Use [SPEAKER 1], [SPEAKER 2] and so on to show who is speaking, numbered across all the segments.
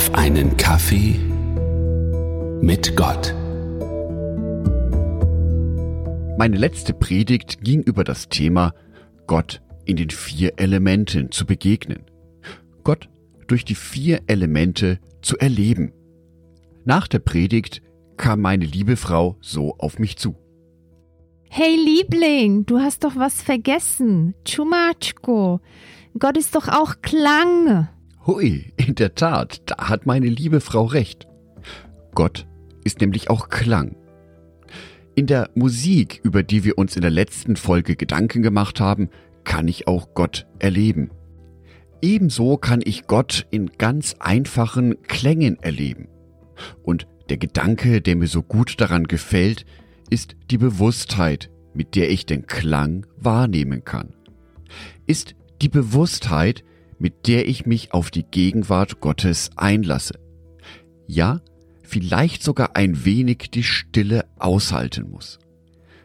[SPEAKER 1] auf einen Kaffee mit Gott.
[SPEAKER 2] Meine letzte Predigt ging über das Thema Gott in den vier Elementen zu begegnen. Gott durch die vier Elemente zu erleben. Nach der Predigt kam meine liebe Frau so auf mich zu.
[SPEAKER 3] Hey Liebling, du hast doch was vergessen. Chumachko. Gott ist doch auch Klang.
[SPEAKER 2] Hui, in der Tat, da hat meine liebe Frau recht. Gott ist nämlich auch Klang. In der Musik, über die wir uns in der letzten Folge Gedanken gemacht haben, kann ich auch Gott erleben. Ebenso kann ich Gott in ganz einfachen Klängen erleben. Und der Gedanke, der mir so gut daran gefällt, ist die Bewusstheit, mit der ich den Klang wahrnehmen kann. Ist die Bewusstheit, mit der ich mich auf die Gegenwart Gottes einlasse. Ja, vielleicht sogar ein wenig die Stille aushalten muss.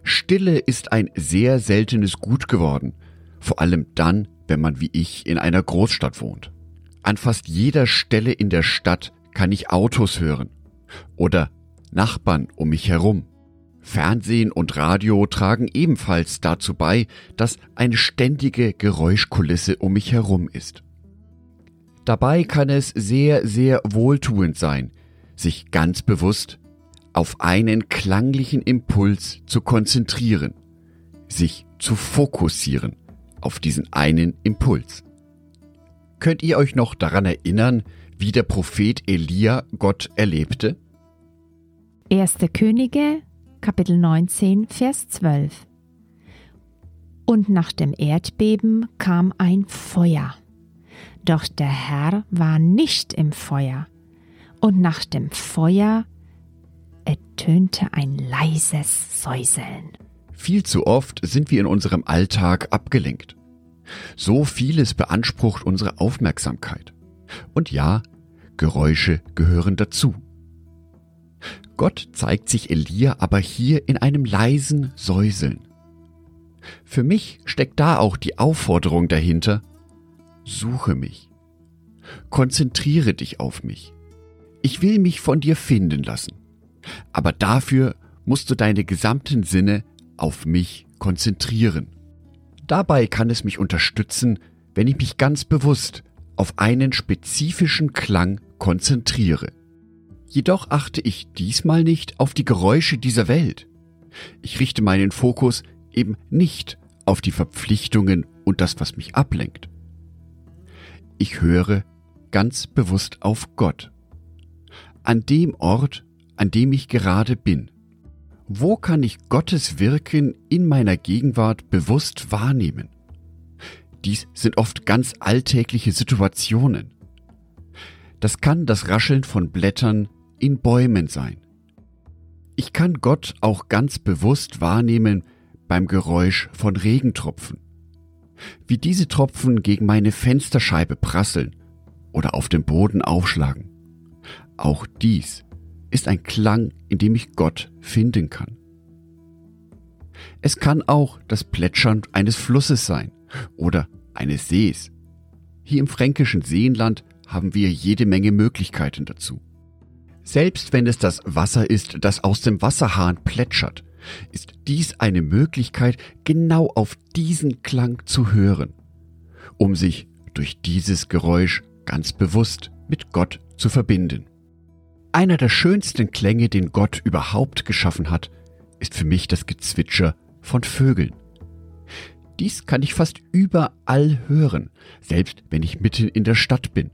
[SPEAKER 2] Stille ist ein sehr seltenes Gut geworden, vor allem dann, wenn man wie ich in einer Großstadt wohnt. An fast jeder Stelle in der Stadt kann ich Autos hören oder Nachbarn um mich herum. Fernsehen und Radio tragen ebenfalls dazu bei, dass eine ständige Geräuschkulisse um mich herum ist. Dabei kann es sehr, sehr wohltuend sein, sich ganz bewusst auf einen klanglichen Impuls zu konzentrieren, sich zu fokussieren auf diesen einen Impuls. Könnt ihr euch noch daran erinnern, wie der Prophet Elia Gott erlebte?
[SPEAKER 3] Erste Könige, Kapitel 19, Vers 12. Und nach dem Erdbeben kam ein Feuer. Doch der Herr war nicht im Feuer. Und nach dem Feuer ertönte ein leises Säuseln.
[SPEAKER 2] Viel zu oft sind wir in unserem Alltag abgelenkt. So vieles beansprucht unsere Aufmerksamkeit. Und ja, Geräusche gehören dazu. Gott zeigt sich Elia aber hier in einem leisen Säuseln. Für mich steckt da auch die Aufforderung dahinter, suche mich. Konzentriere dich auf mich. Ich will mich von dir finden lassen. Aber dafür musst du deine gesamten Sinne auf mich konzentrieren. Dabei kann es mich unterstützen, wenn ich mich ganz bewusst auf einen spezifischen Klang konzentriere. Jedoch achte ich diesmal nicht auf die Geräusche dieser Welt. Ich richte meinen Fokus eben nicht auf die Verpflichtungen und das, was mich ablenkt. Ich höre ganz bewusst auf Gott. An dem Ort, an dem ich gerade bin. Wo kann ich Gottes Wirken in meiner Gegenwart bewusst wahrnehmen? Dies sind oft ganz alltägliche Situationen. Das kann das Rascheln von Blättern in Bäumen sein. Ich kann Gott auch ganz bewusst wahrnehmen beim Geräusch von Regentropfen. Wie diese Tropfen gegen meine Fensterscheibe prasseln oder auf dem Boden aufschlagen. Auch dies ist ein Klang, in dem ich Gott finden kann. Es kann auch das Plätschern eines Flusses sein oder eines Sees. Hier im fränkischen Seenland haben wir jede Menge Möglichkeiten dazu. Selbst wenn es das Wasser ist, das aus dem Wasserhahn plätschert, ist dies eine Möglichkeit, genau auf diesen Klang zu hören, um sich durch dieses Geräusch ganz bewusst mit Gott zu verbinden. Einer der schönsten Klänge, den Gott überhaupt geschaffen hat, ist für mich das Gezwitscher von Vögeln. Dies kann ich fast überall hören, selbst wenn ich mitten in der Stadt bin.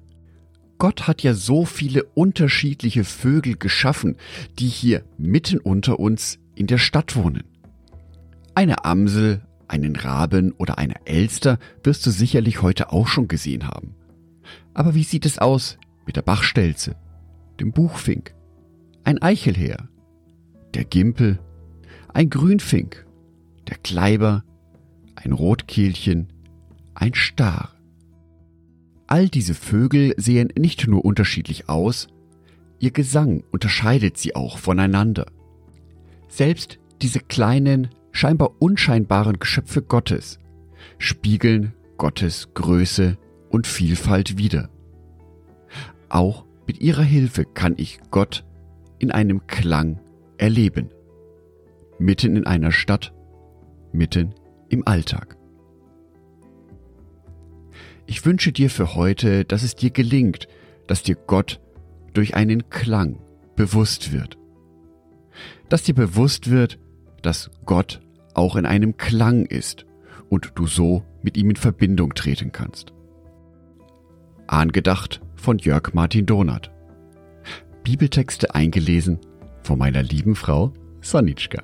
[SPEAKER 2] Gott hat ja so viele unterschiedliche Vögel geschaffen, die hier mitten unter uns in der Stadt wohnen. Eine Amsel, einen Raben oder eine Elster wirst du sicherlich heute auch schon gesehen haben. Aber wie sieht es aus mit der Bachstelze, dem Buchfink, ein Eichelheer, der Gimpel, ein Grünfink, der Kleiber, ein Rotkehlchen, ein Star. All diese Vögel sehen nicht nur unterschiedlich aus, ihr Gesang unterscheidet sie auch voneinander. Selbst diese kleinen, scheinbar unscheinbaren Geschöpfe Gottes spiegeln Gottes Größe und Vielfalt wider. Auch Mit ihrer Hilfe kann ich Gott in einem Klang erleben. Mitten in einer Stadt, mitten im Alltag. Ich wünsche dir für heute, dass es dir gelingt, dass dir Gott durch einen Klang bewusst wird. Dass dir bewusst wird, dass Gott auch in einem Klang ist und du so mit ihm in Verbindung treten kannst. Angedacht von Jörg Martin Donath. Bibeltexte eingelesen von meiner lieben Frau Sonitschka.